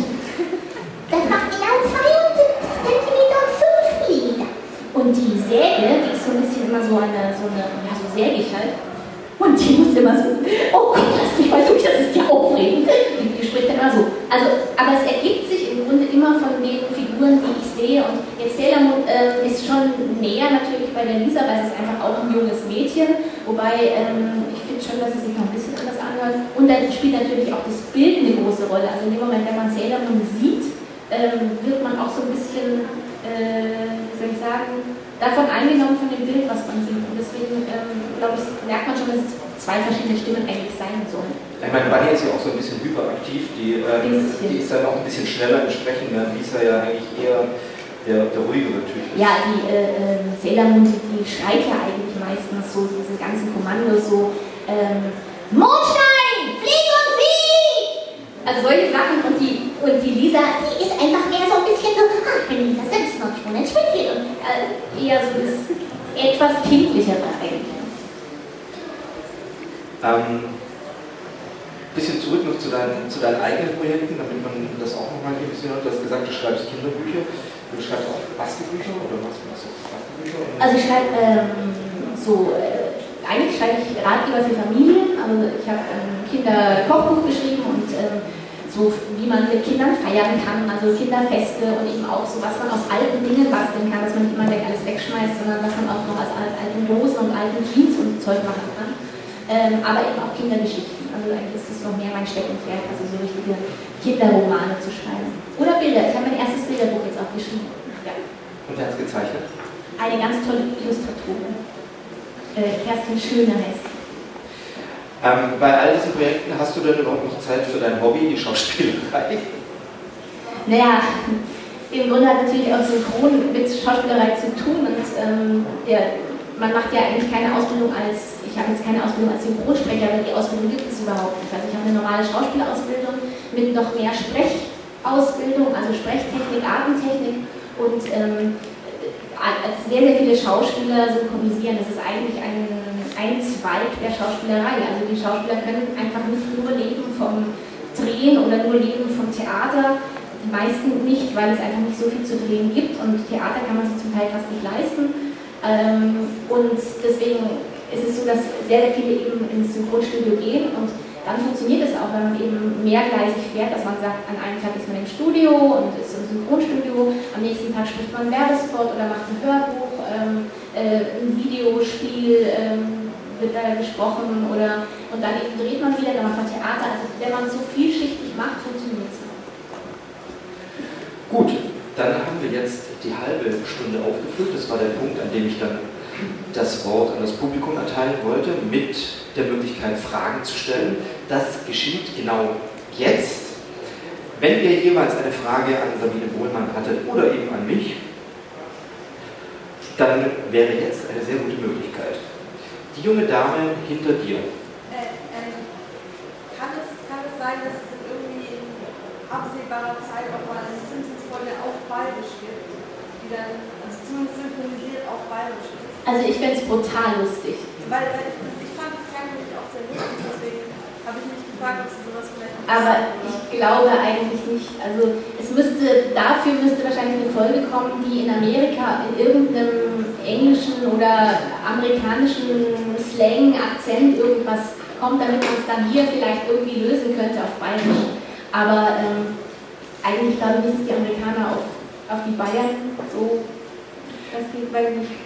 Das macht genau 72 Zentimeter und 5 Millimeter. Und die Säge, die ist so ein bisschen immer so eine, so eine, ja, so sägig halt. Und die muss immer so, oh Gott, lass mich mal durch, das ist ja aufregend. Die, die spricht dann immer so. Also, aber es ergibt sich Grunde immer von den Figuren, die ich sehe. Und jetzt Sailor äh, ist schon näher natürlich bei der Lisa, weil sie ist einfach auch ein junges Mädchen. Wobei ähm, ich finde schon, dass sie sich noch ein bisschen anders anhört. Und dann spielt natürlich auch das Bild eine große Rolle. Also in dem Moment, wenn man Sailor Moon sieht, ähm, wird man auch so ein bisschen, äh, wie soll ich sagen, davon eingenommen von dem Bild, was man sieht. Und deswegen, ähm, glaube ich, merkt man schon, dass es zwei verschiedene Stimmen eigentlich sein sollen. Ich meine, Bunny ist ja auch so ein bisschen hyperaktiv, die, ähm, die ist dann auch ein bisschen schneller im Sprechen, während Lisa ja eigentlich eher der, der ruhigere Typ ist. Ja, die äh, äh, Sailor Moon, die, schreit ja eigentlich meistens so, diese ganzen Kommandos so, ähm, Mondstein, flieg und sieg! Also solche Sachen und die, und die Lisa, die ist einfach mehr so ein bisschen so, ach, wenn Lisa selbst noch schon entschuldigt und äh, eher so das etwas kindlichere eigentlich. Ähm, bisschen zurück noch zu deinen, zu deinen eigenen Projekten, damit man das auch nochmal ein bisschen hört. Du hast gesagt, du schreibst Kinderbücher. Du schreibst auch Bastelbücher oder machst du? Bastelbücher? Also ich schreibe ähm, so, äh, eigentlich schreibe ich Ratgeber für Familien. Also ich habe ein Kinderkochbuch geschrieben und ähm, so wie man mit Kindern feiern kann, also Kinderfeste und eben auch so, was man aus alten Dingen basteln kann, dass man nicht immer gleich alles wegschmeißt, sondern was man auch noch aus alten Dosen und alten Jeans und Zeug machen kann. Ähm, aber eben auch Kindergeschichten. Also eigentlich ist das noch mehr mein Steckenpferd, also so richtige Kinderromane zu schreiben. Oder Bilder. Ich habe mein erstes Bilderbuch jetzt auch geschrieben. Ja. Und wer hat es gezeichnet? Eine ganz tolle Illustratorin. Äh, Kerstin Schöne heißt sie. Ähm, bei all diesen Projekten hast du denn überhaupt noch Zeit für dein Hobby, die Schauspielerei? Naja, im Grunde hat natürlich auch Synchron mit Schauspielerei zu tun und ähm, der, man macht ja eigentlich keine Ausbildung als, ich habe jetzt keine Ausbildung als Synchronsprecher, weil die Ausbildung gibt es überhaupt nicht. Also ich habe eine normale Schauspielausbildung mit noch mehr Sprechausbildung, also Sprechtechnik, Atemtechnik und ähm, als sehr, sehr viele Schauspieler synchronisieren. Das ist eigentlich ein ein Zweig der Schauspielerei. Also die Schauspieler können einfach nicht nur leben vom Drehen oder nur leben vom Theater. Die meisten nicht, weil es einfach nicht so viel zu drehen gibt und Theater kann man sich zum Teil fast nicht leisten. Ähm, und deswegen ist es so, dass sehr, sehr viele eben ins Synchronstudio gehen und dann funktioniert es auch, wenn man eben mehrgleisig fährt, dass man sagt, an einem Tag ist man im Studio und ist im Synchronstudio, am nächsten Tag spricht man Werbespot oder macht ein Hörbuch, ähm, äh, ein Videospiel, ähm, wird da gesprochen oder und dann eben dreht man wieder, dann macht man Theater. Also wenn man so vielschichtig macht, funktioniert es auch. Gut, dann haben wir jetzt die halbe Stunde aufgefüllt. Das war der Punkt, an dem ich dann das Wort an das Publikum erteilen wollte, mit der Möglichkeit, Fragen zu stellen. Das geschieht genau jetzt. Wenn ihr jeweils eine Frage an Sabine Bohlmann hattet oder eben an mich, dann wäre jetzt eine sehr gute Möglichkeit. Die junge Dame hinter dir. Äh, ähm, kann, es, sein, dass es in absehbarer Zeit auch mal eine Simpsons-Folge auf Bayerisch gibt, die dann, also zumindest synchronisiert auf Bayerisch? Also ich fände es brutal lustig. Weil, ich, fand es nämlich auch sehr lustig, deswegen habe ich mich gefragt, ob sie sowas vielleicht Aber ich glaube eigentlich nicht. Also es müsste, dafür müsste wahrscheinlich eine Folge kommen, die in Amerika in irgendeinem englischen oder amerikanischen Slang, Akzent, irgendwas kommt, damit man es dann hier vielleicht irgendwie lösen könnte auf Bayerisch. Aber ähm, eigentlich glaube ich, wissen die Amerikaner auf, auf die Bayern so. Das geht bei nicht.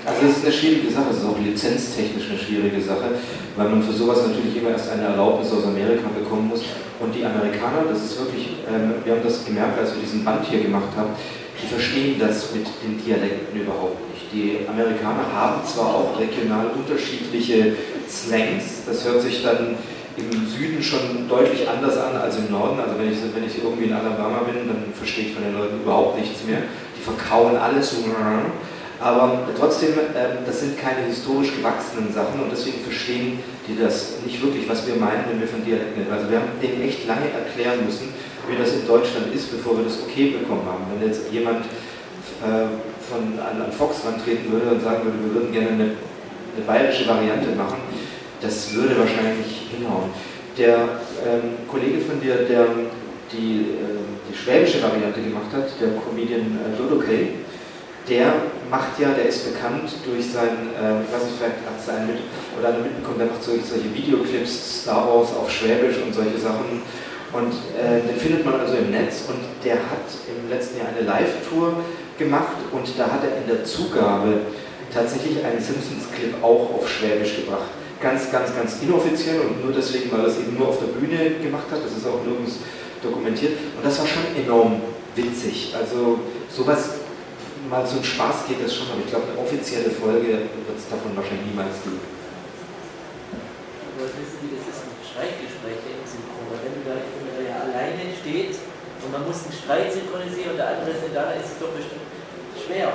Also es ist eine schwierige Sache, es ist auch lizenztechnisch eine schwierige Sache, weil man für sowas natürlich immer erst eine Erlaubnis aus Amerika bekommen muss. Und die Amerikaner, das ist wirklich, ähm, wir haben das gemerkt, als wir diesen Band hier gemacht haben, die verstehen das mit den Dialekten überhaupt nicht. Die Amerikaner haben zwar auch regional unterschiedliche Slangs, das hört sich dann im Süden schon deutlich anders an als im Norden. Also wenn ich, wenn ich irgendwie in Alabama bin, dann verstehe ich von den Leuten überhaupt nichts mehr. Die verkauen alles so. Aber trotzdem, äh, das sind keine historisch gewachsenen Sachen und deswegen verstehen die das nicht wirklich, was wir meinen, wenn wir von Dialekten reden. Also wir haben denen echt lange erklären müssen, wie das in Deutschland ist, bevor wir das okay bekommen haben. Wenn jetzt jemand äh, von, an, Fox rantreten würde und sagen würde, wir würden gerne eine, eine bayerische Variante machen, das würde wahrscheinlich hinhauen. Der ähm, Kollege von dir, der die, äh, die schwäbische Variante gemacht hat, der Comedian äh, Dodo Kay, der macht ja, der ist bekannt durch sein, äh, ich weiß nicht, vielleicht hat es mit, oder mitbekommen, der macht solche, solche Videoclips, Star Wars auf Schwäbisch und solche Sachen und äh, den findet man also im Netz und der hat im letzten Jahr eine Live-Tour gemacht und da hat er in der Zugabe tatsächlich einen Simpsons-Clip auch auf Schwäbisch gebracht. Ganz, ganz, ganz inoffiziell und nur deswegen, weil er es eben nur auf der Bühne gemacht hat. Das ist auch nirgends dokumentiert. Und das war schon enorm witzig. Also sowas, mal so ein Spaß geht das schon, aber ich glaube, eine offizielle Folge wird es davon wahrscheinlich niemals geben. Aber wissen wie das ist mit Streitgespräche im Synchron. Wenn du da, wenn ja alleine steht und man muss einen Streit synchronisieren und der andere ist nicht da, ist es doch bestimmt schwer.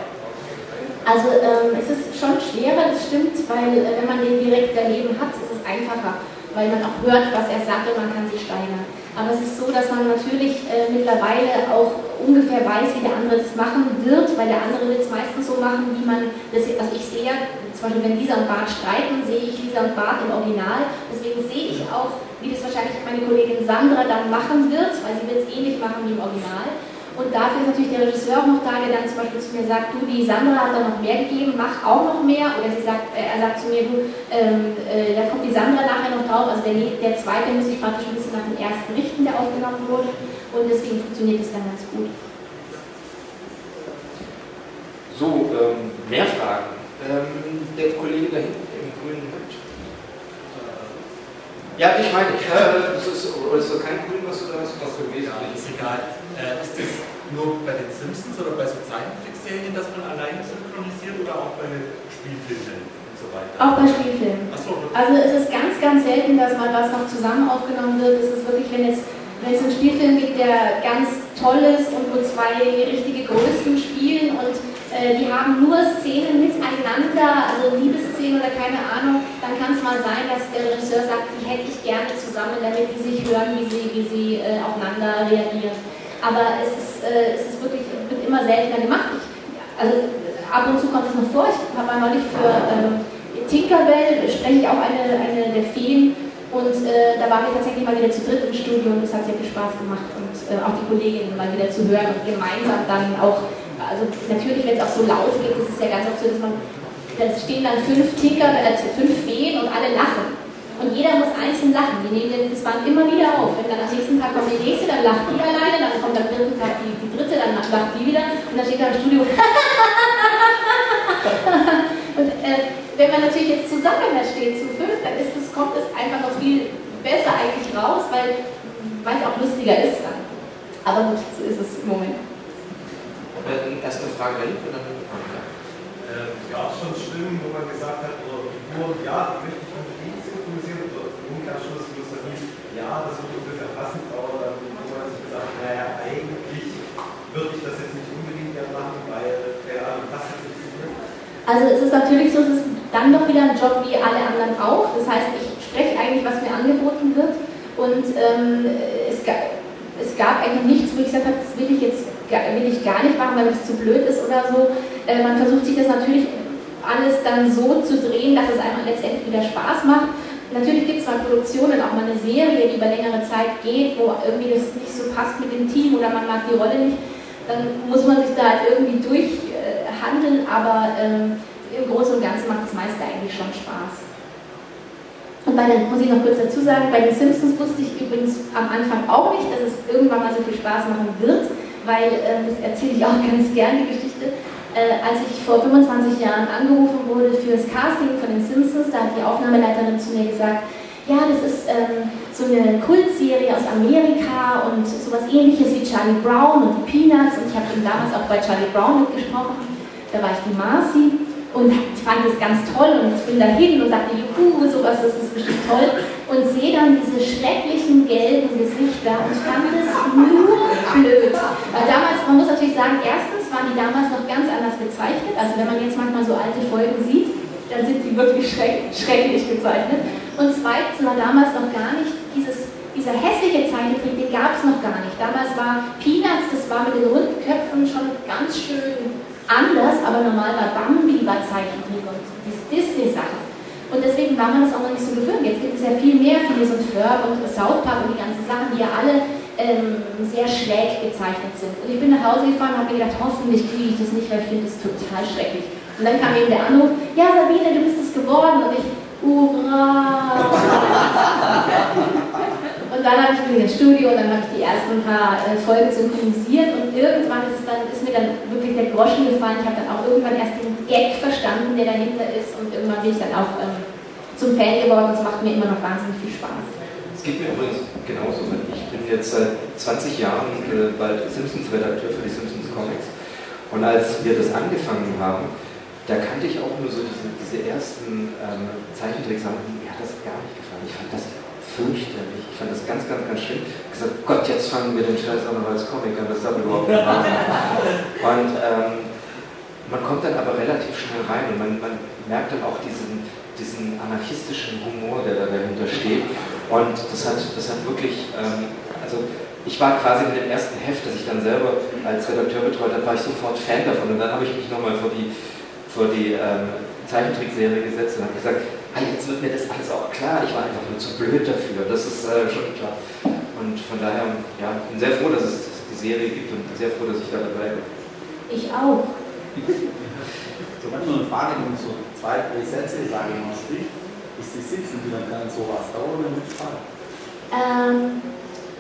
Also ähm, es ist schon schwerer, das stimmt, weil äh, wenn man den direkt daneben hat, ist es einfacher, weil man auch hört, was er sagt und man kann sich steigern. Aber es ist so, dass man natürlich äh, mittlerweile auch ungefähr weiß, wie der andere das machen wird, weil der andere wird es meistens so machen, wie man das, also ich sehe ja, zum Beispiel wenn Lisa und Bart streiten, sehe ich Lisa und Bart im Original, deswegen sehe ich auch, wie das wahrscheinlich meine Kollegin Sandra dann machen wird, weil sie wird es ähnlich machen wie im Original. Und dafür ist natürlich der Regisseur auch noch da, der dann zum Beispiel zu mir sagt, du, die Sandra hat da noch mehr gegeben, mach auch noch mehr. Oder sie sagt, äh, er sagt zu mir, du, ähm, äh, da kommt die Sandra nachher noch drauf. Also der, der zweite muss sich praktisch ein bisschen nach dem ersten richten, der aufgenommen wurde. Und deswegen funktioniert es dann ganz gut. So, ähm, mehr Fragen. Ähm, der Kollege da hinten im grünen Hemd. Ja, ich meine, äh, das ist, ist das kein Grün, was du da hast? Was für Ja, ist egal. Äh, ist das nur bei den Simpsons oder bei so Zeichentrickserien, dass man alleine synchronisiert oder auch bei den Spielfilmen und so weiter? Auch bei Spielfilmen. Achso, Also es ist ganz, ganz selten, dass mal was noch zusammen aufgenommen wird. Es ist wirklich, wenn es, wenn es einen Spielfilm gibt, der ganz toll ist und wo zwei richtige Größen spielen und äh, die haben nur Szenen miteinander, also Liebesszenen oder keine Ahnung, dann kann es mal sein, dass der Regisseur sagt, die hätte ich gerne zusammen, damit die sich hören, wie sie, wie sie äh, aufeinander reagieren. Aber es ist, äh, es ist wirklich, wird immer seltener gemacht. Ich, also ab und zu kommt es noch vor. Ich habe einmal nicht für ähm, Tinkerbell, spreche ich auch eine, eine der Feen und äh, da waren wir tatsächlich mal wieder zu dritt im Studio und es hat sehr viel Spaß gemacht und äh, auch die Kolleginnen mal wieder zu hören und gemeinsam dann auch also natürlich, wenn es auch so laut geht, ist es ja ganz oft so, dass man, da stehen dann fünf Tinker, äh, fünf Feen und alle lachen. Und jeder muss einzeln lachen. Die nehmen das Band immer wieder auf. Wenn dann am nächsten Tag kommt die nächste, dann lacht die alleine, dann kommt am dritten Tag die, die dritte, dann lacht die wieder und dann steht da im Studio. und äh, wenn man natürlich jetzt zusammen da steht zu fünf, dann ist das, kommt es einfach noch viel besser eigentlich raus, weil es auch lustiger ist dann. Aber gut, so ist es im Moment. Äh, erst eine Frage dahin und dann eine Frage. Äh, gab es schon Stimmen, wo man gesagt hat, oder Figuren, ja, die möchte ich synchronisieren, wo es dann ja, das wird ungefähr passend, aber dann wo man sich gesagt naja, eigentlich würde ich das jetzt nicht unbedingt mehr machen, weil, keine passt jetzt nicht so. Also es ist natürlich so, es ist dann doch wieder ein Job wie alle anderen auch. Das heißt, ich spreche eigentlich, was mir angeboten wird. Und ähm, es, gab, es gab eigentlich nichts, wo ich gesagt habe, das will ich jetzt will ich gar nicht machen, weil es zu blöd ist oder so. Äh, man versucht sich das natürlich alles dann so zu drehen, dass es einem letztendlich wieder Spaß macht. Natürlich gibt es mal Produktionen, auch mal eine Serie, die über längere Zeit geht, wo irgendwie das nicht so passt mit dem Team oder man mag die Rolle nicht. Dann muss man sich da halt irgendwie durchhandeln, aber ähm, im Großen und Ganzen macht das meiste eigentlich schon Spaß. Und bei den, muss ich noch kurz dazu sagen, bei den Simpsons wusste ich übrigens am Anfang auch nicht, dass es irgendwann mal so viel Spaß machen wird weil, äh, das erzähle ich auch ganz gerne, die Geschichte, äh, als ich vor 25 Jahren angerufen wurde für das Casting von den Simpsons, da hat die Aufnahmeleiterin zu mir gesagt, ja, das ist ähm, so eine Kultserie aus Amerika und sowas ähnliches wie Charlie Brown und die Peanuts und ich habe eben damals auch bei Charlie Brown mitgesprochen, da war ich die Marcy und fand das ganz toll und bin dahin und dachte, juhu, sowas, das ist bestimmt toll. Und sehe dann diese schrecklichen gelben Gesichter und fand es nur blöd. Weil damals, man muss natürlich sagen, erstens waren die damals noch ganz anders gezeichnet. Also wenn man jetzt manchmal so alte Folgen sieht, dann sind die wirklich schreck, schrecklich gezeichnet. Und zweitens war damals noch gar nicht dieses, dieser hässliche Zeichentrick, den gab es noch gar nicht. Damals war Peanuts, das war mit den runden Köpfen schon ganz schön anders, aber normal war Bambi war Zeichentrick und diese Disney-Sachen. Und deswegen war man das auch noch nicht so gewöhnt. Jetzt gibt es ja viel mehr, Phineas und Ferb und South Park und die ganzen Sachen, die ja alle ähm, sehr schräg gezeichnet sind. Und ich bin nach Hause gefahren und habe mir gedacht, hoffentlich kriege ich das nicht, weil ich finde das total schrecklich. Und dann kam eben der Anruf, ja Sabine, du bist es geworden. Und ich, hurra! Und dann habe ich mich ins Studio und dann habe ich die ersten paar äh, Folgen synchronisiert und irgendwann ist, dann, ist mir dann wirklich der Groschen gefallen. Ich habe dann auch irgendwann erst den Gag verstanden, der dahinter ist und irgendwann bin ich dann auch ähm, zum Fan geworden und es macht mir immer noch wahnsinnig viel Spaß. Es geht mir übrigens genauso. Ich bin jetzt seit 20 Jahren äh, bald Simpsons-Redakteur für die Simpsons Comics und als wir das angefangen haben, da kannte ich auch nur so diese, diese ersten ähm, Zeichentricksachen, mir hat das gar nicht gefallen. Ich fand das fürchterlich. Ich fand das ganz, ganz, ganz schlimm. Ich habe gesagt, Gott, jetzt fangen wir den Scheiß auch noch als Comic an, das darf überhaupt nicht wahr Und ähm, man kommt dann aber relativ schnell rein und man, man merkt dann auch diesen, diesen anarchistischen Humor, der da dahinter steht. Und das hat, das hat wirklich, ähm, also ich war quasi in dem ersten Heft, das ich dann selber als Redakteur betreut habe, war ich sofort Fan davon. Und dann habe ich mich nochmal vor die, vor die ähm, Zeichentrickserie gesetzt und habe gesagt, ah, jetzt wird mir das alles auch klar. Ich war einfach nur zu blöd dafür. Das ist äh, schon klar. Und von daher, ja, bin sehr froh, dass es die Serie gibt und bin sehr froh, dass ich da dabei bin. Ich auch. So manchmal eine Frage, wenn so zwei, drei Sätze, sage ich mal, spricht, ist die Sitzen, wie lange kann sowas dauern oder mit Spaß? Ähm,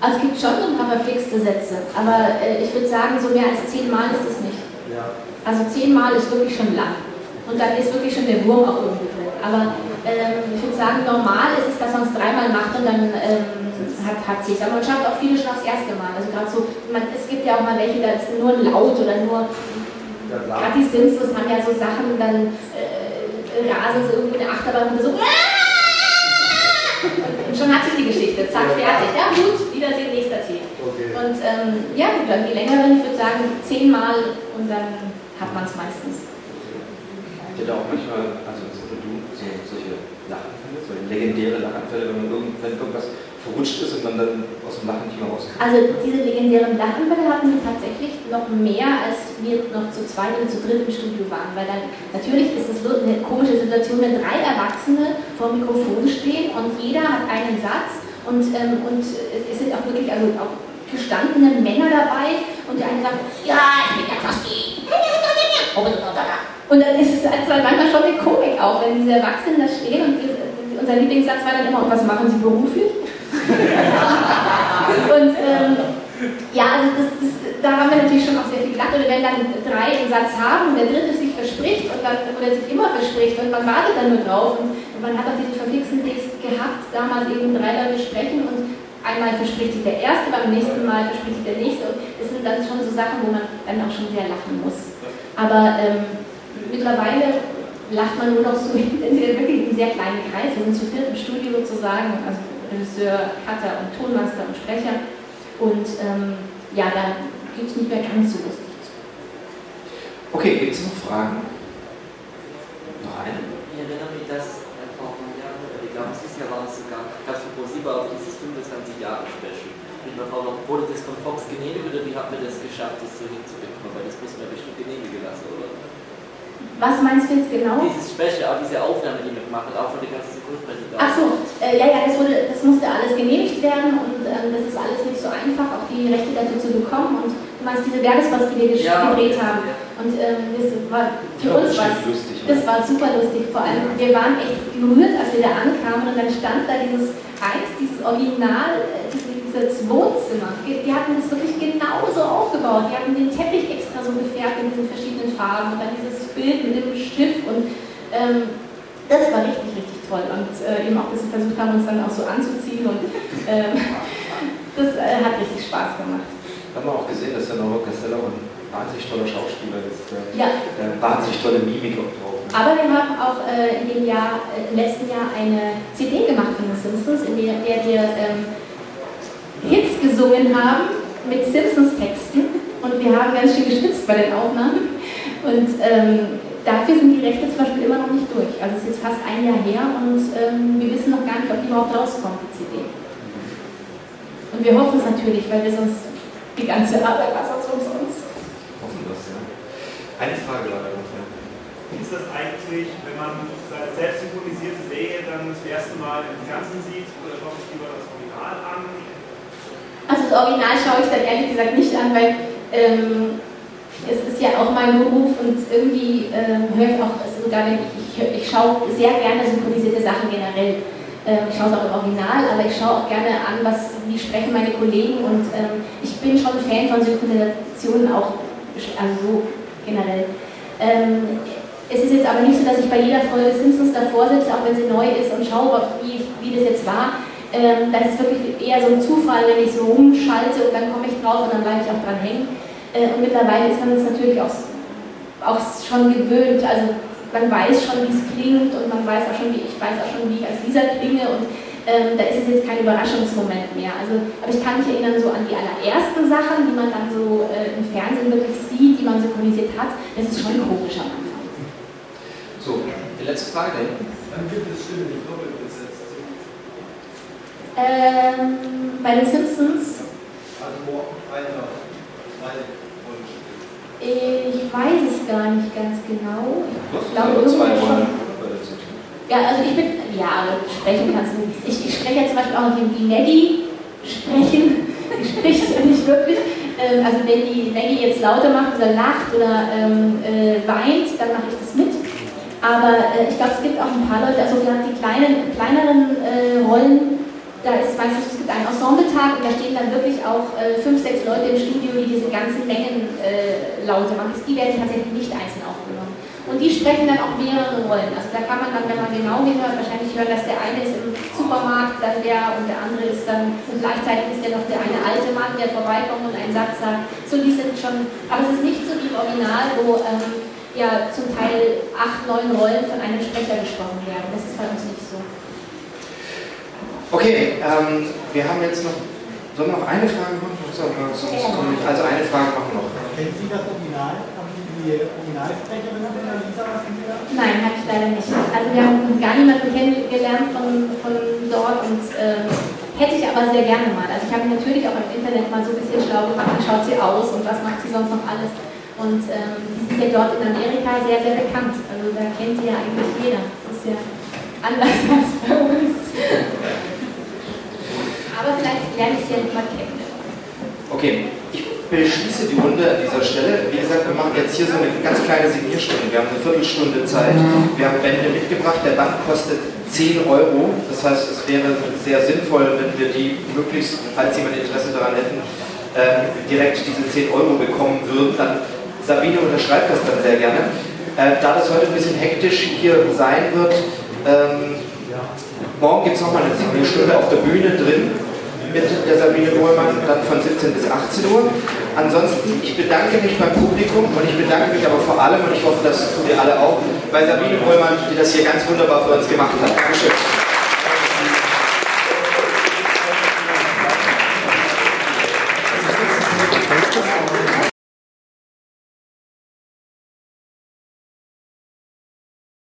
also es gibt schon so ein paar verflixte Sätze, aber äh, ich würde sagen, so mehr als zehnmal ist es nicht. Ja. Also zehnmal ist wirklich schon lang. Und dann ist wirklich schon der Wurm auch irgendwie drin. Aber ähm, ich würde sagen, normal ist es, dass man es dreimal macht und dann ähm, hat, hat sich. Aber man schafft auch viele schon aufs erste Mal. Also gerade so, man, es gibt ja auch mal welche, da ist nur ein Laut oder nur. Ja. Gerade die Simpsons haben ja so Sachen, dann äh, rasen sie irgendwo in der Achterbahn und so. Und schon hat sich die Geschichte. Zack, fertig. Ja, gut, Wiedersehen, nächster Tee. Okay. Und ähm, ja, gut, dann die längeren, ich würde sagen, zehnmal und dann hat man es meistens. Ich hätte auch manchmal, also so, solche Lachanfälle, so legendäre Lachanfälle, wenn, man irgendwas verrutscht ist und man dann aus dem Lachen nicht mehr rauskommt. Also diese legendären Lachanfälle hatten wir tatsächlich noch mehr, als wir noch zu zweit und zu dritt im Studio waren. Weil dann natürlich ist es eine komische Situation, wenn drei Erwachsene vor dem Mikrofon stehen und jeder hat einen Satz und, ähm, und es sind auch wirklich also auch gestandene Männer dabei und der eine sagt, ja, ich bin fast die. Und dann ist es also manchmal schon eine Komik auch, wenn diese Erwachsenen da stehen und wir, unser Lieblingssatz war dann immer, und was machen sie beruflich? und ähm, ja, also das, das, da haben wir natürlich schon auch sehr viel gelacht. Oder wenn dann drei einen Satz haben und der dritte sich verspricht und dann, oder sich immer verspricht und man wartet dann nur drauf und, und man hat auch diesen verfixten Text gehabt, damals eben drei Leute sprechen und einmal verspricht sich der Erste, beim nächsten Mal verspricht sich der Nächste und das sind dann schon so Sachen, wo man dann auch schon sehr lachen muss. Aber ähm, mittlerweile lacht man nur noch so, wenn sie wirklich in sehr kleinen Kreis, wir sind zu viert im Studio sozusagen, also Regisseur, Cutter und Tonmaster und Sprecher und ähm, ja, dann geht es nicht mehr ganz so lustig zu. Okay, gibt es noch Fragen? Noch eine? Ich erinnere mich, dass ein paar Jahre, oder ich glaube, dieses Jahr war es sogar, gab es für ProSieben auch dieses 25-Jahre-Special. Mit einer Frau noch, wurde das von Fox genehmigt oder wie hat man das geschafft, das so hinzubekommen? Weil das muss man bestimmt genehmigen lassen, oder? Was meinst du jetzt genau? Dieses Special, auch diese Aufnahme, die wir gemacht haben, auch von der ganzen Synchronpräsentation. Ach so, äh, ja, ja, das, wurde, das musste alles genehmigt werden und ähm, das ist alles nicht so einfach, auch die Rechte dafür zu bekommen. Und du meinst diese Werbespots, die wir Ja, gedreht okay, haben. ja. Und ähm, das war für Ja, uns das was. lustig, Das war super lustig. Vor allem, wir waren echt gerührt, als wir da ankamen und dann stand da dieses eins, dieses Original, äh, dieses Wohnzimmer. Wir hatten das wirklich genauso aufgebaut. Wir hatten den Teppich extra so gefärbt in diesen verschiedenen Farben und dann dieses Bild mit dem Stift und ähm, das war richtig, richtig toll. Und äh, eben auch, dass wir versucht haben, uns dann auch so anzuziehen und ähm, das äh, hat richtig Spaß gemacht. Haben wir auch gesehen, dass der Norbert Castella auch ein wahnsinnig toller Schauspieler ist. Der, Ja. wahnsinnig tolle Mimik auch drauf. Aber wir haben auch äh, in dem Jahr, äh, im letzten Jahr eine CD gemacht von den Simpsons, in der, der wir ähm, Hits gesungen haben mit Simpsons-Texten und wir haben ganz schön geschwitzt bei den Aufnahmen. Und ähm, dafür sind die Rechte zum Beispiel immer noch nicht durch. Also es ist jetzt fast ein Jahr her und ähm, wir wissen noch gar nicht, ob die überhaupt rauskommt, die CD. Und wir hoffen es natürlich, weil wir sonst die ganze Arbeit was sonst umsonst. Hoffen es, ja. Eine Frage leider ist das eigentlich, wenn man seine selbst synchronisierte Serie dann das erste Mal im Fernsehen sieht, oder schaut sich lieber das Original an? Also das Original schaue ich dann ehrlich gesagt nicht an, weil ähm, es ist ja auch mein Beruf und irgendwie ähm, höre ich auch, sogar ich, ich, ich schaue sehr gerne synchronisierte Sachen generell. Ähm, ich schaue es auch im Original, aber ich schaue auch gerne an, was, wie sprechen meine Kollegen und ähm, ich bin schon Fan von Synchronisationen auch, also so generell. Ähm, es ist jetzt aber nicht so, dass ich bei jeder Folge Simpsons davor sitze, auch wenn sie neu ist und schaue, wie, wie das jetzt war. Ähm, das ist wirklich eher so ein Zufall, wenn ich so rumschalte und dann komme ich drauf und dann bleibe ich auch dran hängen. Äh, und mittlerweile ist man es natürlich auch, auch schon gewöhnt. Also man weiß schon, wie es klingt und man weiß auch schon, wie ich weiß auch schon, wie ich als Lisa klinge und ähm, da ist es jetzt kein Überraschungsmoment mehr. Also, aber ich kann mich erinnern so an die allerersten Sachen, die man dann so äh, im Fernsehen wirklich sieht, die man synchronisiert hat. Das ist schon komisch am Anfang. So, die letzte Frage. Dann gibt es Stimmen nicht doppelt. Ähm, bei den Simpsons, Also wo einer ich weiß es gar nicht ganz genau. Ich glaube, irgendwo schon. Ja, also ich bin, ja, aber sprechen kannst du nicht. Ich, ich spreche ja zum Beispiel auch noch die, die Nelly sprechen, die spricht nicht wirklich. ähm, also wenn die Maggie jetzt lauter macht oder lacht oder ähm, äh, weint, dann mache ich das mit. Aber äh, ich glaube, es gibt auch ein paar Leute, also gerade die kleinen, kleineren äh, Rollen, da ist meistens, es gibt einen Ensembletag und da stehen dann wirklich auch äh, fünf, sechs Leute im Studio, die diese ganzen Mengen äh, Laute machen. Die werden tatsächlich nicht einzeln aufgenommen. Und die sprechen dann auch mehrere Rollen. Also da kann man dann, wenn man genau hinhört, wahrscheinlich hören, dass der eine ist im Supermarkt, dann der und der andere ist dann, und gleichzeitig ist der noch der eine alte Mann, der vorbeikommt und einen Satz sagt. So, die sind schon, aber es ist nicht so wie im Original, wo ähm, ja zum Teil acht, neun Rollen von einem Sprecher gesprochen werden. Das ist bei uns nicht so. Okay, ähm, wir haben jetzt noch, sollen wir noch eine Frage machen? Also eine Frage machen wir noch. Kennen Sie das Original? Haben Sie die Originalsprecherin von der Lisa was gehört? Nein, habe ich leider nicht. Also wir haben gar niemanden kennengelernt von, von dort und ähm, hätte ich aber sehr gerne mal. Also ich habe mich natürlich auch im Internet mal so ein bisschen schlau gemacht, wie schaut sie aus und was macht sie sonst noch alles. Und ähm, die sind ja dort in Amerika sehr, sehr bekannt. Also da kennt sie ja eigentlich jeder. Das ist ja anders als bei uns. Aber vielleicht lerne ich ja mal kennen. Okay, ich beschließe die Runde an dieser Stelle. Wie gesagt, wir machen jetzt hier so eine ganz kleine Signierstunde. Wir haben eine Viertelstunde Zeit. Wir haben Bände mitgebracht. Der Band kostet 10 Euro. Das heißt, es wäre sehr sinnvoll, wenn wir die möglichst, falls jemand Interesse daran hätten, äh, direkt diese 10 Euro bekommen würden. Dann Sabine unterschreibt das dann sehr gerne. Äh, da das heute ein bisschen hektisch hier sein wird, ähm, morgen gibt es nochmal eine Stunde auf der Bühne drin mit der Sabine Bohlmann, dann von 17 bis 18 Uhr. Ansonsten, ich bedanke mich beim Publikum und ich bedanke mich aber vor allem, und ich hoffe, das tut ihr alle auch, bei Sabine Bohlmann, die das hier ganz wunderbar für uns gemacht hat. Dankeschön.